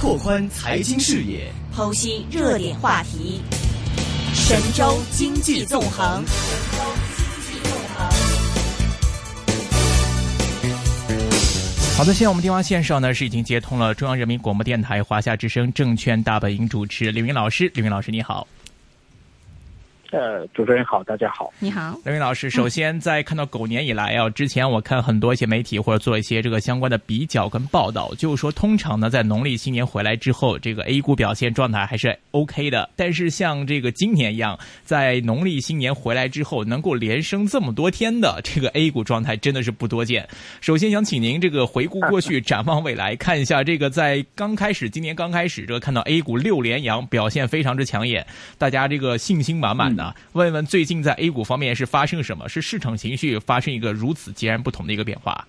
拓宽财经视野，剖析热点话题，神州经济纵横。好的，现在我们电话线上呢是已经接通了中央人民广播电台华夏之声证券大本营主持李云老师，李云老师你好。呃，主持人好，大家好，你好，刘云老师。首先，在看到狗年以来啊，之前我看很多一些媒体或者做一些这个相关的比较跟报道，就是说，通常呢，在农历新年回来之后，这个 A 股表现状态还是 OK 的。但是像这个今年一样，在农历新年回来之后，能够连升这么多天的这个 A 股状态，真的是不多见。首先想请您这个回顾过去，展望未来，看一下这个在刚开始今年刚开始，这个看到 A 股六连阳，表现非常之抢眼，大家这个信心满满。啊，问问最近在 A 股方面是发生什么？是市场情绪发生一个如此截然不同的一个变化？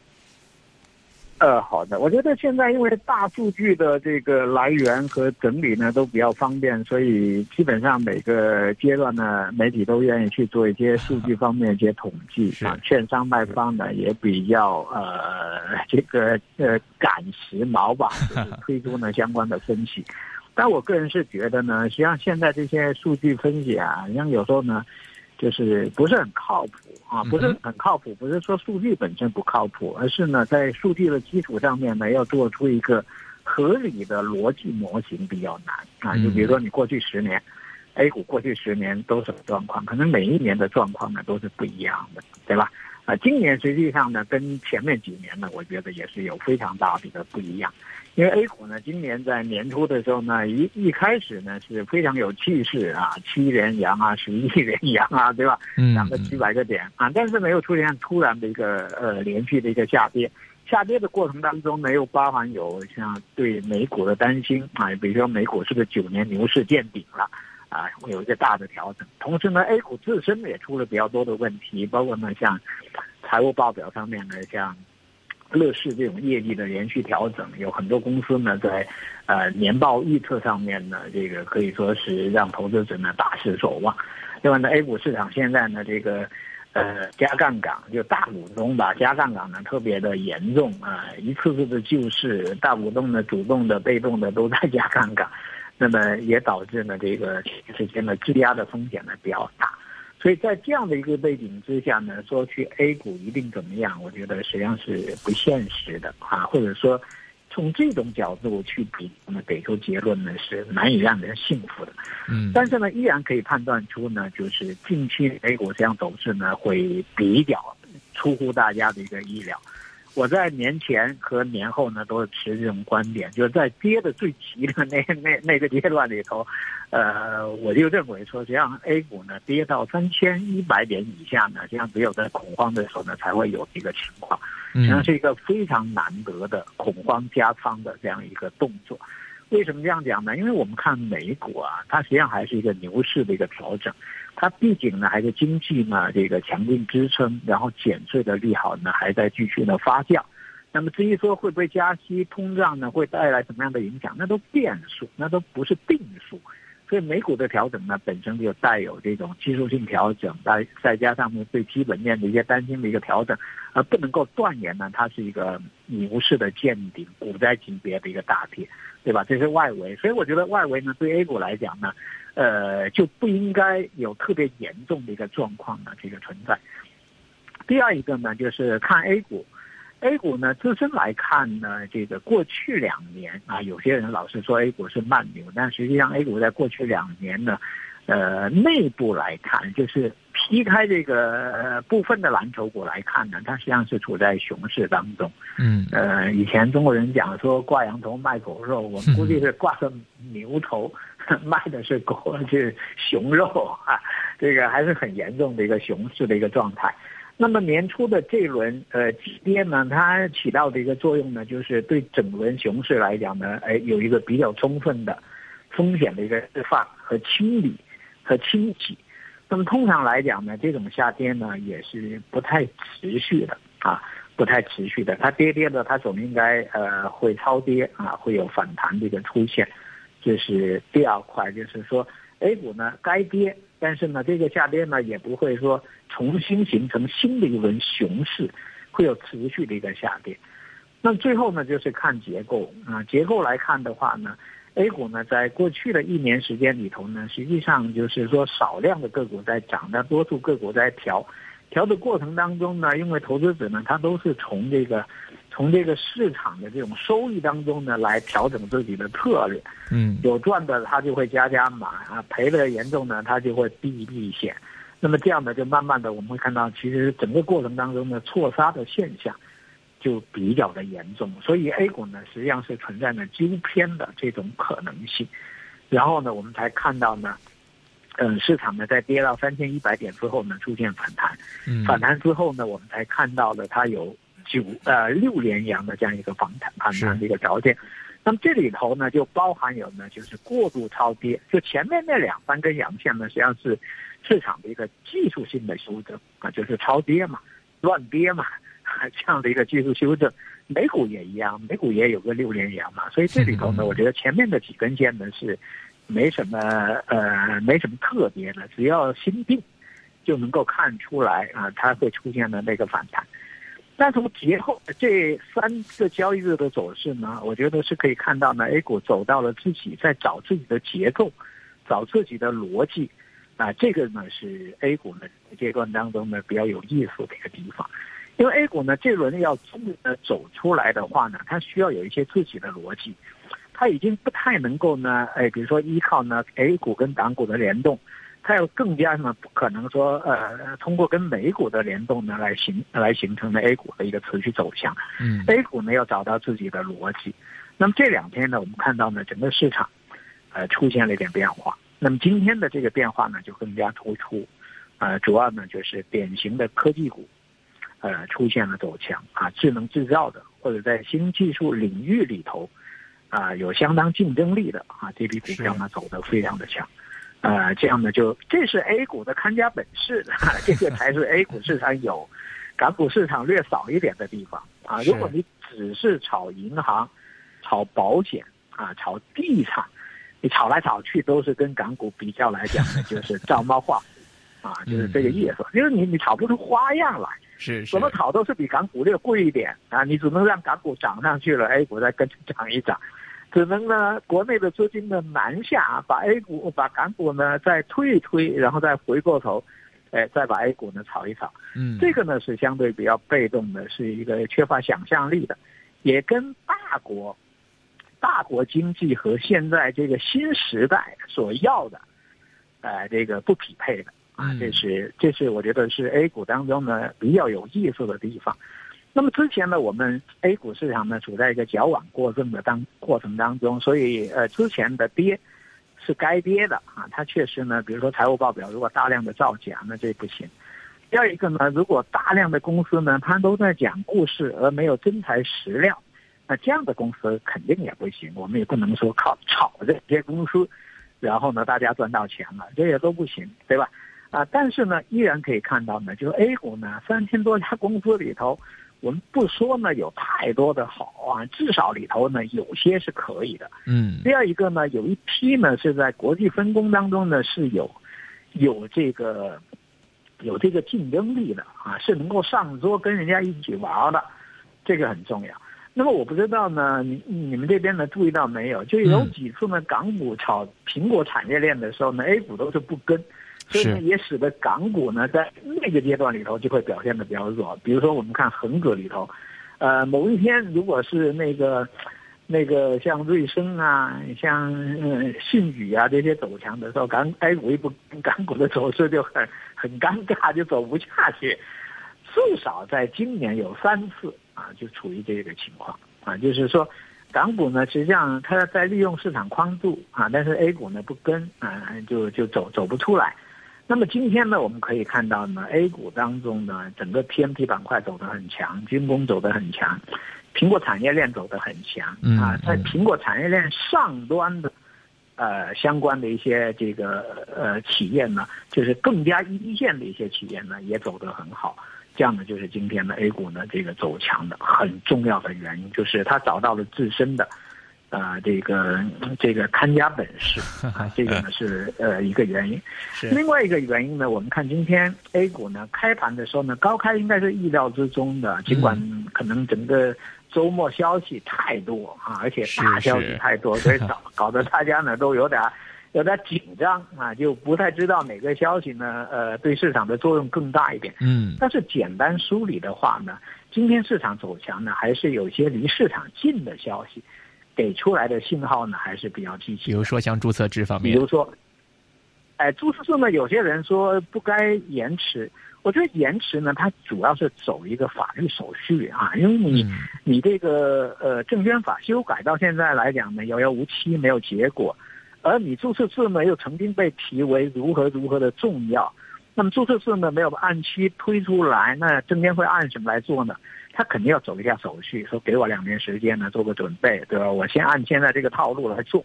呃，好的，我觉得现在因为大数据的这个来源和整理呢都比较方便，所以基本上每个阶段呢，媒体都愿意去做一些数据方面一些统计 啊。券商卖方呢也比较呃这个呃赶时髦吧，推出呢相关的分析。但我个人是觉得呢，实际上现在这些数据分析啊，像有时候呢，就是不是很靠谱啊，不是很靠谱。不是说数据本身不靠谱，而是呢，在数据的基础上面呢，要做出一个合理的逻辑模型比较难啊。就比如说你过去十年，A 股过去十年都什么状况？可能每一年的状况呢都是不一样的，对吧？啊，今年实际上呢，跟前面几年呢，我觉得也是有非常大的一个不一样。因为 A 股呢，今年在年初的时候呢，一一开始呢是非常有气势啊，七连阳啊，十一连阳啊，对吧？涨个几百个点啊，但是没有出现突然的一个呃连续的一个下跌。下跌的过程当中呢，又包含有像对美股的担心啊，比如说美股是不是九年牛市见顶了啊，会有一个大的调整。同时呢，A 股自身也出了比较多的问题，包括呢像财务报表上面呢，像。乐视这种业绩的连续调整，有很多公司呢在，呃年报预测上面呢，这个可以说是让投资者呢大失所望。另外呢，A 股市场现在呢这个，呃加杠杆就大股东吧加杠杆呢特别的严重啊，一次次的救市，大股东呢主动的、被动的都在加杠杆，那么也导致呢这个之间的质押的风险呢比较大。所以在这样的一个背景之下呢，说去 A 股一定怎么样？我觉得实际上是不现实的啊，或者说从这种角度去比，那么给出结论呢是难以让人信服的。嗯，但是呢，依然可以判断出呢，就是近期 A 股这样走势呢会比较出乎大家的一个意料。我在年前和年后呢，都是持这种观点，就是在跌的最急的那 那那个阶段里头，呃，我就认为说，实际上 A 股呢跌到三千一百点以下呢，实际上只有在恐慌的时候呢，才会有一个情况，实际上是一个非常难得的恐慌加仓的这样一个动作。为什么这样讲呢？因为我们看美股啊，它实际上还是一个牛市的一个调整。它毕竟呢还是经济呢这个强劲支撑，然后减税的利好呢还在继续的发酵。那么至于说会不会加息、通胀呢会带来什么样的影响，那都变数，那都不是定数。所以美股的调整呢本身就带有这种技术性调整，再再加上呢对基本面的一些担心的一个调整，而不能够断言呢它是一个牛市的见顶、股灾级别的一个大跌，对吧？这是外围。所以我觉得外围呢对 A 股来讲呢。呃，就不应该有特别严重的一个状况的这个存在。第二一个呢，就是看 A 股，A 股呢自身来看呢，这个过去两年啊，有些人老是说 A 股是慢牛，但实际上 A 股在过去两年呢，呃，内部来看，就是劈开这个部分的蓝筹股来看呢，它实际上是处在熊市当中。嗯，呃，以前中国人讲说挂羊头卖狗肉，我们估计是挂个牛头。卖的是狗，是熊肉啊，这个还是很严重的一个熊市的一个状态。那么年初的这一轮呃跌呢，它起到的一个作用呢，就是对整轮熊市来讲呢，哎，有一个比较充分的风险的一个释放和清理和清洗。那么通常来讲呢，这种下跌呢也是不太持续的啊，不太持续的。它跌跌的，它总应该呃会超跌啊，会有反弹的一个出现。这是第二块，就是说，A 股呢该跌，但是呢这个下跌呢也不会说重新形成新的一轮熊市，会有持续的一个下跌。那最后呢，就是看结构啊。结构来看的话呢，A 股呢，在过去的一年时间里头呢，实际上就是说少量的个股在涨，但多数个股在调。调的过程当中呢，因为投资者呢，他都是从这个，从这个市场的这种收益当中呢，来调整自己的策略。嗯，有赚的他就会加加码啊，赔的严重呢，他就会避一避险。那么这样呢，就慢慢的我们会看到，其实整个过程当中呢错杀的现象就比较的严重。所以 A 股呢，实际上是存在呢纠偏的这种可能性。然后呢，我们才看到呢。嗯，市场呢在跌到三千一百点之后呢，出现反弹。嗯，反弹之后呢，我们才看到了它有九呃六连阳的这样一个反弹反弹的一个条件。那么这里头呢，就包含有呢，就是过度超跌。就前面那两三根阳线呢，实际上是市场的一个技术性的修正啊，就是超跌嘛，乱跌嘛，这样的一个技术修正。美股也一样，美股也有个六连阳嘛。所以这里头呢，我觉得前面的几根线呢是。没什么呃，没什么特别的，只要心定，就能够看出来啊，它会出现的那个反弹。但从节后这三个交易日的走势呢，我觉得是可以看到呢，A 股走到了自己在找自己的结构，找自己的逻辑啊，这个呢是 A 股呢阶段当中呢比较有意思的一个地方。因为 A 股呢这轮要真的走出来的话呢，它需要有一些自己的逻辑。它已经不太能够呢，哎，比如说依靠呢 A 股跟港股的联动，它要更加呢不可能说呃通过跟美股的联动呢来形来形成的 A 股的一个持续走向。嗯，A 股呢要找到自己的逻辑。那么这两天呢，我们看到呢整个市场，呃出现了一点变化。那么今天的这个变化呢就更加突出，呃主要呢就是典型的科技股，呃出现了走强啊，智能制造的或者在新技术领域里头。啊，有相当竞争力的啊，这批股票呢走得非常的强，呃，这样呢就这是 A 股的看家本事，这个才是 A 股市场有，港股市场略少一点的地方啊。如果你只是炒银行、炒保险啊、炒地产，你炒来炒去都是跟港股比较来讲呢，就是照猫画虎啊，就是这个意思，就是你你炒不出花样来。是，怎么炒都是比港股略贵一点啊！你只能让港股涨上去了，A 股再跟着涨一涨，只能呢国内的资金呢南下，把 A 股把港股呢再推一推，然后再回过头，哎，再把 A 股呢炒一炒。嗯，这个呢是相对比较被动的，是一个缺乏想象力的，也跟大国、大国经济和现在这个新时代所要的，呃，这个不匹配的。啊，这是这是我觉得是 A 股当中呢比较有意思的地方。那么之前呢，我们 A 股市场呢处在一个矫枉过正的当过程当中，所以呃之前的跌是该跌的啊。它确实呢，比如说财务报表如果大量的造假，那这不行。第二一个呢，如果大量的公司呢，它都在讲故事而没有真材实料，那这样的公司肯定也不行。我们也不能说靠炒这些公司，然后呢大家赚到钱了，这些都不行，对吧？啊，但是呢，依然可以看到呢，就是 A 股呢，三千多家公司里头，我们不说呢有太多的好啊，至少里头呢有些是可以的。嗯。第二一个呢，有一批呢是在国际分工当中呢是有，有这个，有这个竞争力的啊，是能够上桌跟人家一起玩的，这个很重要。那么我不知道呢，你你们这边呢注意到没有？就有几次呢，港股炒苹果产业链的时候呢，A 股都是不跟。所以呢，也使得港股呢，在那个阶段里头就会表现的比较弱。比如说，我们看恒指里头，呃，某一天如果是那个，那个像瑞声啊，像嗯信宇啊这些走强的时候，港 A 股一不港股的走势就很很尴尬，就走不下去。至少在今年有三次啊，就处于这个情况啊，就是说，港股呢，实际上它在利用市场宽度啊，但是 A 股呢不跟啊，就就走走不出来。那么今天呢，我们可以看到呢，A 股当中呢，整个 TMT 板块走得很强，军工走得很强，苹果产业链走得很强啊，在苹果产业链上端的，呃，相关的一些这个呃企业呢，就是更加一线的一些企业呢，也走得很好。这样呢，就是今天的 A 股呢这个走强的很重要的原因，就是它找到了自身的。啊，这个这个看家本事，这个呢是呃一个原因。另外一个原因呢，我们看今天 A 股呢开盘的时候呢，高开应该是意料之中的，尽管可能整个周末消息太多啊，而且大消息太多，所以搞 搞得大家呢都有点有点紧张啊，就不太知道哪个消息呢，呃，对市场的作用更大一点。嗯，但是简单梳理的话呢，今天市场走强呢，还是有些离市场近的消息，给出来的信号呢还是比较积极。比如说像注册制方面，比如说，哎，注册制呢，有些人说不该延迟。我觉得延迟呢，它主要是走一个法律手续啊，因为你你这个呃证券法修改到现在来讲呢，遥遥无期，没有结果，而你注册制呢又曾经被提为如何如何的重要，那么注册制呢没有按期推出来，那证监会按什么来做呢？他肯定要走一下手续，说给我两年时间呢做个准备，对吧？我先按现在这个套路来做。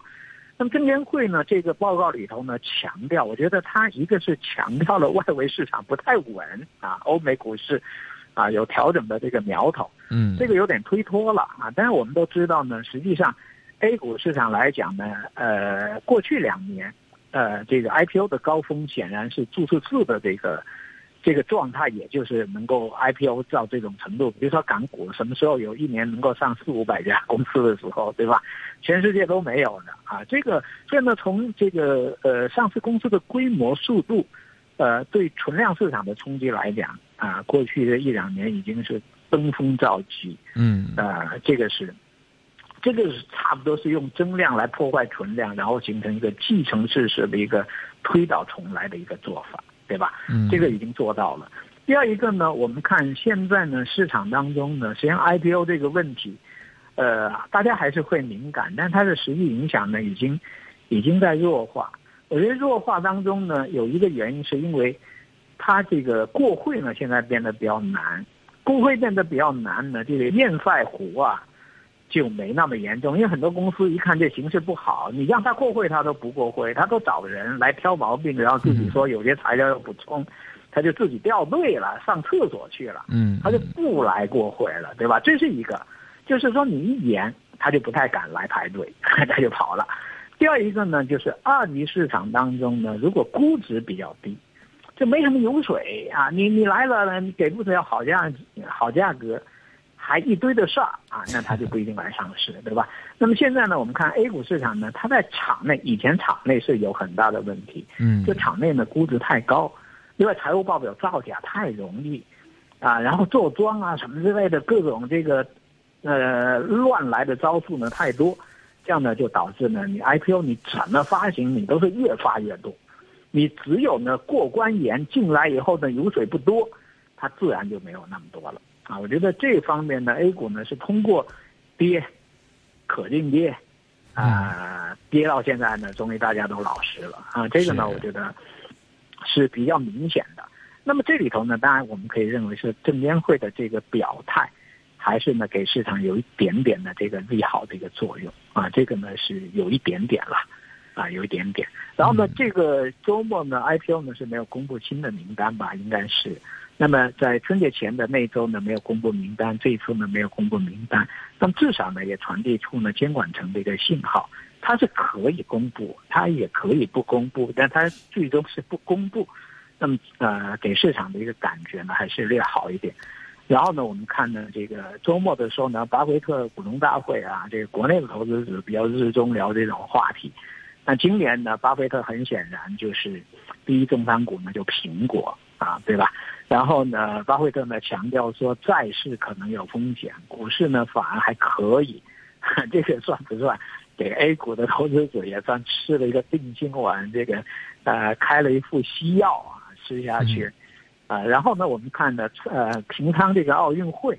那么证监会呢？这个报告里头呢，强调，我觉得它一个是强调了外围市场不太稳啊，欧美股市啊有调整的这个苗头，嗯，这个有点推脱了啊。但是我们都知道呢，实际上 A 股市场来讲呢，呃，过去两年，呃，这个 IPO 的高峰显然是注册制的这个。这个状态也就是能够 IPO 到这种程度，比如说港股什么时候有一年能够上四五百家公司的时候，对吧？全世界都没有的啊。这个所以呢，从这个呃上市公司的规模、速度，呃，对存量市场的冲击来讲啊，过去的一两年已经是登峰造极。嗯，啊，这个是，这个是差不多是用增量来破坏存量，然后形成一个既成事实的一个推倒重来的一个做法。对吧？嗯，这个已经做到了。第二一个呢，我们看现在呢市场当中呢，实际上 IPO 这个问题，呃，大家还是会敏感，但它的实际影响呢，已经已经在弱化。我觉得弱化当中呢，有一个原因是因为它这个过会呢现在变得比较难，过会变得比较难呢，这个验赛湖啊。就没那么严重，因为很多公司一看这形势不好，你让他过会他都不过会，他都找人来挑毛病，然后自己说有些材料要补充，他就自己掉队了，上厕所去了，嗯，他就不来过会了，对吧？这是一个，就是说你一严，他就不太敢来排队，他就跑了。第二一个呢，就是二级市场当中呢，如果估值比较低，就没什么油水啊，你你来了呢，你给不了好价好价格。还一堆的事儿啊，那他就不一定来上市，对吧？那么现在呢，我们看 A 股市场呢，它在场内以前场内是有很大的问题，嗯，就场内呢估值太高，另外财务报表造假太容易，啊，然后做庄啊什么之类的各种这个呃乱来的招数呢太多，这样呢就导致呢你 IPO 你怎么发行你都是越发越多，你只有呢过关严进来以后呢油水不多，它自然就没有那么多了。啊，我觉得这方面呢，A 股呢是通过跌，可定跌，啊，跌到现在呢，终于大家都老实了啊。这个呢，我觉得是比较明显的。那么这里头呢，当然我们可以认为是证监会的这个表态，还是呢给市场有一点点的这个利好的一个作用啊。这个呢是有一点点了，啊，有一点点。然后呢，这个周末呢，IPO 呢是没有公布新的名单吧？应该是。那么在春节前的那一周呢，没有公布名单，这一次呢没有公布名单，那么至少呢也传递出呢监管层的一个信号，它是可以公布，它也可以不公布，但它最终是不公布，那么呃给市场的一个感觉呢还是略好一点。然后呢，我们看呢这个周末的时候呢，巴菲特股东大会啊，这个国内的投资者比较热衷聊这种话题。那今年呢，巴菲特很显然就是第一重仓股呢就苹果啊，对吧？然后呢，巴菲特呢强调说，债市可能有风险，股市呢反而还可以。这个算不算给 A 股的投资者也算吃了一个定心丸？这个呃，开了一副西药啊，吃下去啊。然后呢，我们看呢，呃，平昌这个奥运会。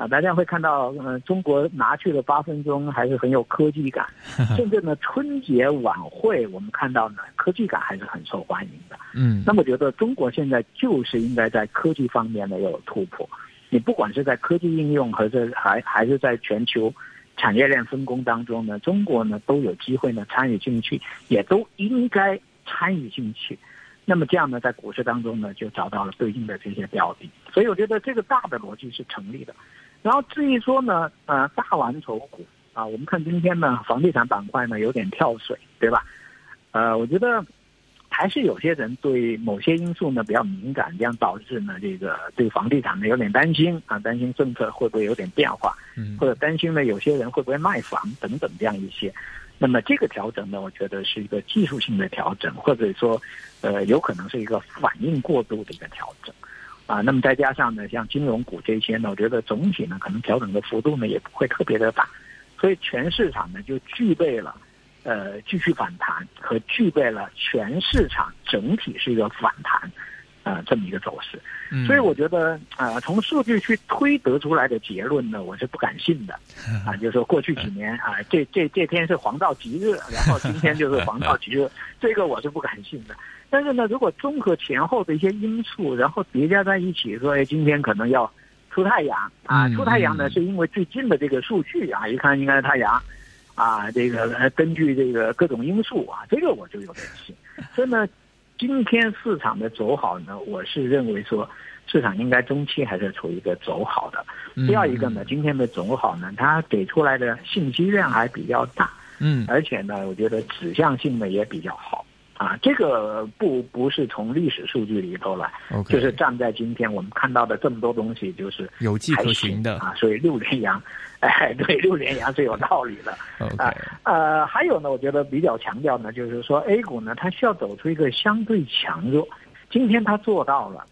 啊，大家会看到，呃，中国拿去了八分钟，还是很有科技感。甚至呢，春节晚会我们看到呢，科技感还是很受欢迎的。嗯，那么觉得中国现在就是应该在科技方面呢要有突破。你不管是在科技应用，还是还还是在全球产业链分工当中呢，中国呢都有机会呢参与进去，也都应该参与进去。那么这样呢，在股市当中呢，就找到了对应的这些标的。所以我觉得这个大的逻辑是成立的。然后至于说呢，呃，大蓝筹股啊，我们看今天呢，房地产板块呢有点跳水，对吧？呃，我觉得。还是有些人对某些因素呢比较敏感，这样导致呢这个对房地产呢有点担心啊，担心政策会不会有点变化，嗯或者担心呢有些人会不会卖房等等这样一些。那么这个调整呢，我觉得是一个技术性的调整，或者说，呃，有可能是一个反应过度的一个调整，啊，那么再加上呢，像金融股这些呢，我觉得总体呢可能调整的幅度呢也不会特别的大，所以全市场呢就具备了，呃，继续反弹和具备了全市场整体是一个反弹，啊，这么一个走势。嗯所以我觉得啊、从数据去推得出来的结论呢，我是不敢信的，啊，就是说过去几年啊，这这这天是黄道吉日，然后今天就是黄道吉日，这个我是不敢信的。但是呢，如果综合前后的一些因素，然后叠加在一起，说哎，今天可能要出太阳啊，嗯出太阳呢嗯是因为最近的这个数据啊，一看应该是太阳。啊，这个呃，根据这个各种因素啊，这个我就有点信。所以呢，今天市场的走好呢，我是认为说市场应该中期还是处于一个走好的。嗯第二一个呢，今天的走好呢，它给出来的信息量还比较大，嗯而且呢，我觉得指向性呢也比较好。啊，这个不不是从历史数据里头来就是站在今天我们看到的这么多东西，就是有迹可循的啊。所以六连阳，哎，对，六连阳是有道理的。啊呃，还有呢，我觉得比较强调呢，就是说 A 股呢，它需要走出一个相对强弱。今天它做到了，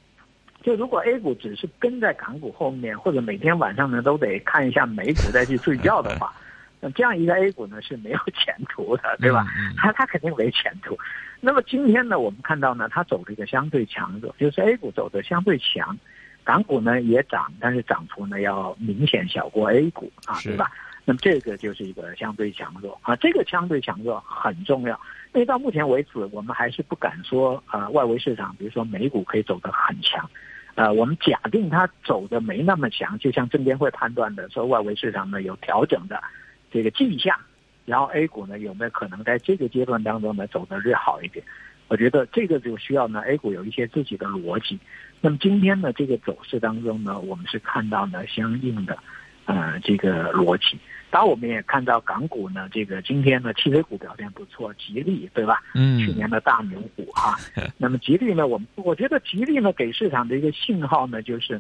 就如果 A 股只是跟在港股后面，或者每天晚上呢都得看一下美股再去睡觉的话，那这样一个 A 股呢是没有前途的，对吧？它它肯定没前途。那么今天呢，我们看到呢，它走了一个相对强弱，就是 A 股走的相对强，港股呢也涨，但是涨幅呢要明显小过 A 股啊，对吧？那么这个就是一个相对强弱啊，这个相对强弱很重要，因为到目前为止，我们还是不敢说呃外围市场，比如说美股可以走得很强，呃，我们假定它走的没那么强，就像证监会判断的说外围市场呢有调整的这个迹象，然后 A 股呢有没有可能在这个阶段当中呢走得略好一点？我觉得这个就需要呢 A 股有一些自己的逻辑。那么今天呢这个走势当中呢，我们是看到呢相应的呃这个逻辑。当然，我们也看到港股呢，这个今天呢，汽车股表现不错，吉利对吧？嗯，去年的大牛股哈。那么吉利呢，我们我觉得吉利呢给市场的一个信号呢，就是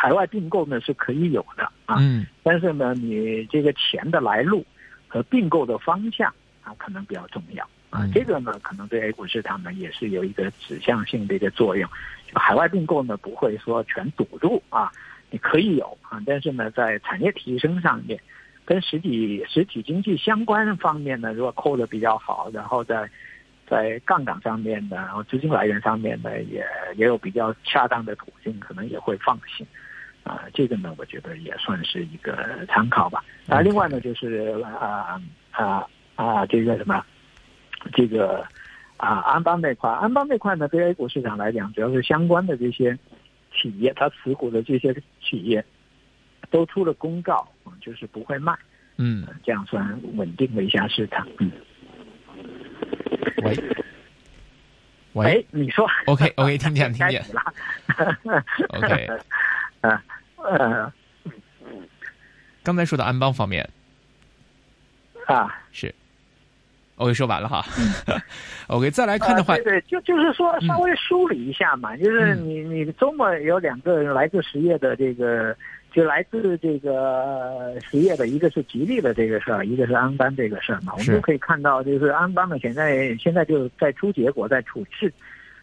海外并购呢是可以有的啊，嗯但是呢，你这个钱的来路和并购的方向啊，可能比较重要啊嗯。这个呢，可能对 A 股市场呢也是有一个指向性的一个作用。就海外并购呢，不会说全堵住啊，你可以有啊，但是呢，在产业提升上面。跟实体实体经济相关方面呢，如果扣的比较好，然后在在杠杆上面呢，然后资金来源上面呢，也也有比较恰当的途径，可能也会放心。啊、这个呢，我觉得也算是一个参考吧。啊，另外呢，就是啊啊啊，这个什么，这个啊安邦那块，安邦那块呢，对 A 股市场来讲，主要是相关的这些企业，它持股的这些企业都出了公告，啊就是不会卖。嗯，这样算稳定了一下市场。嗯，喂喂哎，你说 OK OK，听见 听见了。，OK，呃 呃 刚才说到安邦方面。啊，是。我给说完了哈，OK 再来看的话呃，对对，就就是说嗯。稍微梳理一下嘛，就是嗯你你周末有两个来自实业的这个。就来自这个实业的，一个是吉利的这个事儿，一个是安邦这个事儿嘛。我们是。就可以看到，就是安邦呢，现在现在就在出结果，在处置，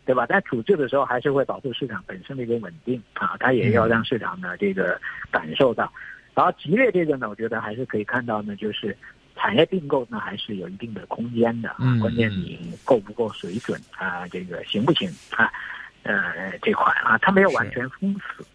对吧？在处置的时候还是会保护市场本身的一个稳定啊，它也要让市场呢这个感受到。然后吉列这个呢，我觉得还是可以看到呢，就是产业并购呢还是有一定的空间的啊嗯，关键你够不够水准啊，这个行不行啊？呃，这块啊，它没有完全封死。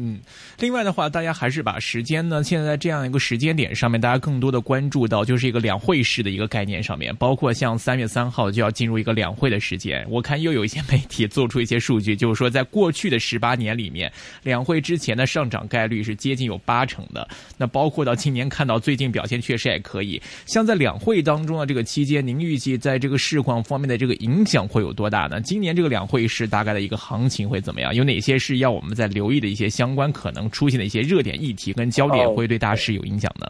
嗯，另外的话，大家还是把时间呢，现在这样一个时间点上面，大家更多的关注到就是一个两会式的一个概念上面，包括像三月三号就要进入一个两会的时间。我看又有一些媒体做出一些数据，就是说在过去的十八年里面，两会之前的上涨概率是接近有八成的。那包括到今年看到最近表现确实也可以。像在两会当中的这个期间，您预计在这个市况方面的这个影响会有多大呢？今年这个两会是大概的一个行情会怎么样？有哪些是要我们在留意的一些相关可能出现的一些热点议题跟焦点，哦会对大市有影响呢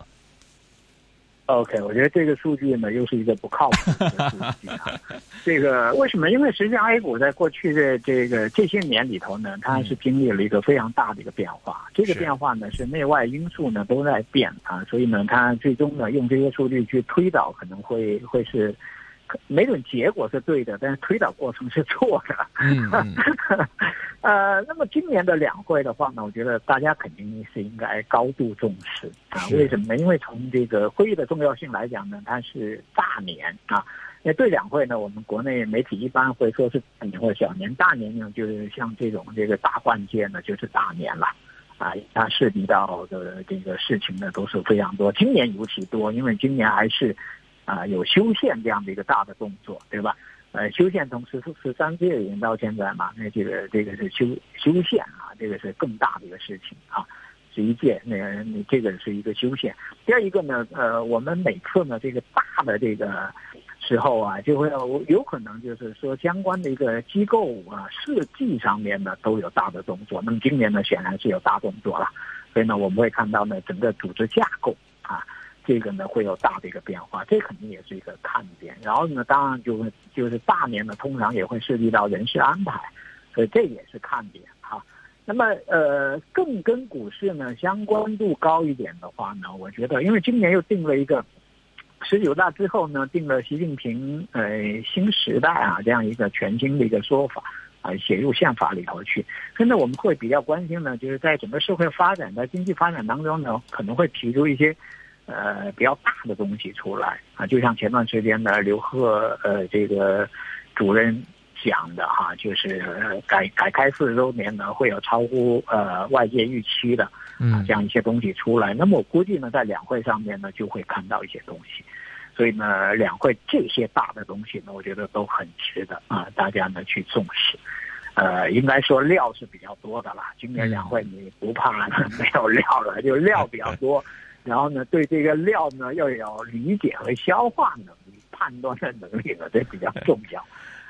？OK，我觉得这个数据呢，又是一个不靠谱的数据啊。这个为什么？因为实际上 A 股在过去的这个这些年里头呢，它是经历了一个非常大的一个变化。这个变化呢，是内外因素呢都在变啊，所以呢，它最终呢用这些数据去推导，可能会会是。没准结果是对的，但是推导过程是错的。嗯，呃，那么今年的两会的话呢，我觉得大家肯定是应该高度重视啊。为什么呢？因为从这个会议的重要性来讲呢，它是大年啊。那对两会呢，我们国内媒体一般会说是大年或小年。大年呢，就是像这种这个大换届呢，就是大年了啊。它涉及到的这个事情呢，都是非常多。今年尤其多，因为今年还是。啊，有修宪这样的一个大的动作，对吧？呃，修宪从十十三届已经到现在嘛，那这个这个是修修宪啊，这个是更大的一个事情啊。十一届那个这个是一个修宪。第二一个呢，呃，我们每次呢这个大的这个时候啊，就会有可能就是说相关的一个机构啊设计上面呢都有大的动作。那么今年呢显然是有大动作了，所以呢我们会看到呢整个组织架构啊。这个呢会有大的一个变化，这肯定也是一个看点。然后呢，当然就就是大年呢，通常也会涉及到人事安排，所以这也是看点哈。那么呃，更跟股市呢相关度高一点的话呢，我觉得，因为今年又定了一个十九大之后呢，定了习近平呃新时代啊这样一个全新的一个说法啊，写入宪法里头去。现在我们会比较关心呢，就是在整个社会发展、在经济发展当中呢，可能会提出一些。呃，比较大的东西出来啊，就像前段时间呢，刘鹤呃这个主任讲的哈，就是改改开四十周年呢，会有超乎呃外界预期的啊这样一些东西出来。那么我估计呢，在两会上面呢，就会看到一些东西。所以呢，两会这些大的东西呢，我觉得都很值得啊，大家呢去重视。呃，应该说料是比较多的了。今年两会你不怕 没有料了，就料比较多。然后呢，对这个料呢要有理解和消化能力、判断的能力呢，这比较重要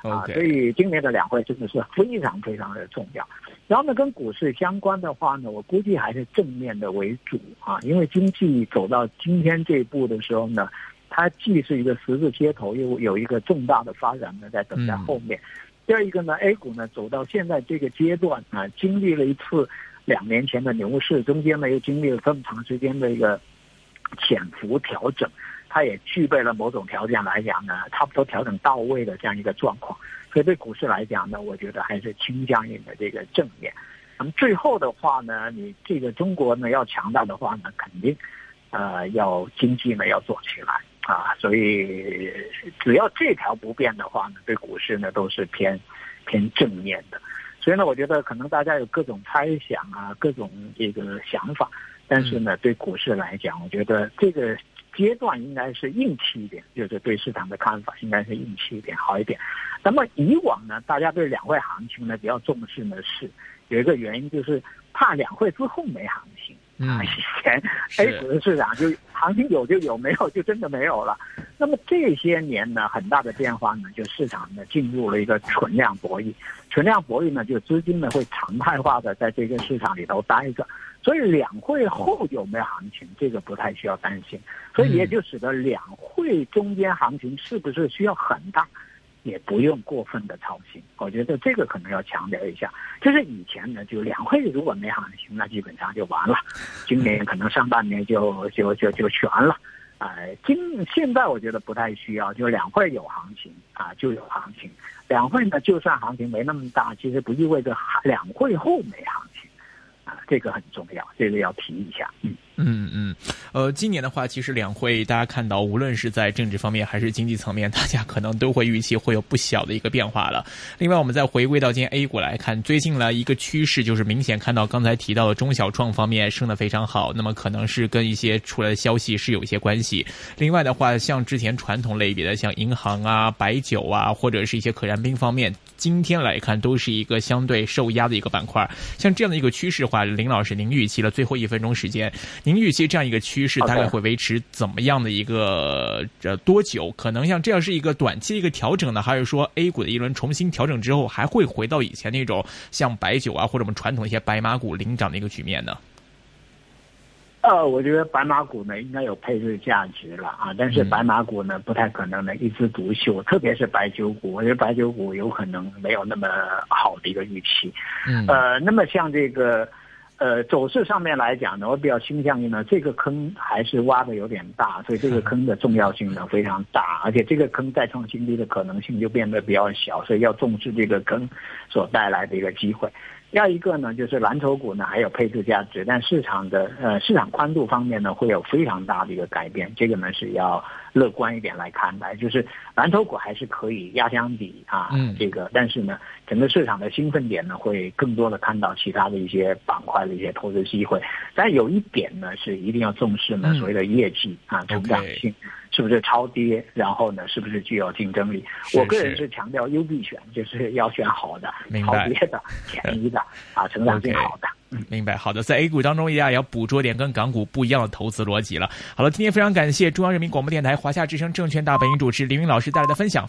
啊。所以今年的两会真的是非常非常的重要。然后呢，跟股市相关的话呢，我估计还是正面的为主啊，因为经济走到今天这一步的时候呢，它既是一个十字街头，又有一个重大的发展呢在等在后面。第二一个呢，A 股呢走到现在这个阶段啊，经历了一次两年前的牛市，中间呢又经历了这么长时间的一个。潜伏调整，它也具备了某种条件来讲呢，差不多调整到位的这样一个状况。所以对股市来讲呢，我觉得还是倾向于的这个正面。那么最后的话呢，你这个中国呢要强大的话呢，肯定，呃，要经济呢要做起来啊。所以只要这条不变的话呢，对股市呢都是偏偏正面的。所以呢，我觉得可能大家有各种猜想啊，各种这个想法。但是呢，对股市来讲，我觉得这个阶段应该是硬气一点，就是对市场的看法应该是硬气一点，好一点。那么以往呢，大家对两会行情呢比较重视呢，是有一个原因，就是怕两会之后没行情。啊，以前 A 股的市场就行情有就有，没有就真的没有了。那么这些年呢，很大的变化呢，就市场呢进入了一个存量博弈。存量博弈呢，就资金呢会常态化的在这个市场里头待着。所以两会后有没有行情，这个不太需要担心。所以也就使得两会中间行情是不是需要很大，也不用过分的操心。我觉得这个可能要强调一下。就是以前呢，就两会如果没行情，那基本上就完了。今年可能上半年就 就就就悬了。哎，今现在我觉得不太需要，就两会有行情啊，就有行情。两会呢，就算行情没那么大，其实不意味着两会后没行情。啊这个很重要，这个要提一下。嗯嗯嗯，呃，今年的话，其实两会大家看到，无论是在政治方面还是经济层面，大家可能都会预期会有不小的一个变化了。另外，我们再回归到今天 A 股来看，最近来一个趋势就是明显看到刚才提到的中小创方面升得非常好，那么可能是跟一些出来的消息是有一些关系。另外的话，像之前传统类别的，像银行啊、白酒啊，或者是一些可燃冰方面，今天来看都是一个相对受压的一个板块。像这样的一个趋势的话，林老师，您预期了最后一分钟时间，您预期这样一个趋势大概会维持怎么样的一个呃多久？可能像这样是一个短期的一个调整呢，还是说 A 股的一轮重新调整之后，还会回到以前那种像白酒啊或者我们传统一些白马股领涨的一个局面呢？呃，我觉得白马股呢应该有配置价值了啊，但是白马股呢不太可能呢一枝独秀，特别是白酒股，我觉得白酒股有可能没有那么好的一个预期。嗯，呃，那么像这个。呃，走势上面来讲呢，我比较倾向于呢，这个坑还是挖的有点大，所以这个坑的重要性呢非常大，而且这个坑再创新低的可能性就变得比较小，所以要重视这个坑所带来的一个机会。第二一个呢，就是蓝筹股呢还有配置价值，但市场的呃市场宽度方面呢会有非常大的一个改变，这个呢是要乐观一点来看待，就是蓝筹股还是可以压箱底啊，嗯，这个但是呢整个市场的兴奋点呢会更多的看到其他的一些板块的一些投资机会，但有一点呢是一定要重视呢所谓的业绩啊成长性。是不是超跌？然后呢，是不是具有竞争力？我个人是强调优必选，就是要选好的，超跌的、便宜的 啊，成长性好的。嗯，明白。好的，在 A 股当中，大家也要捕捉点跟港股不一样的投资逻辑了。好了，今天非常感谢中央人民广播电台华夏之声证券大本营主持林云老师带来的分享。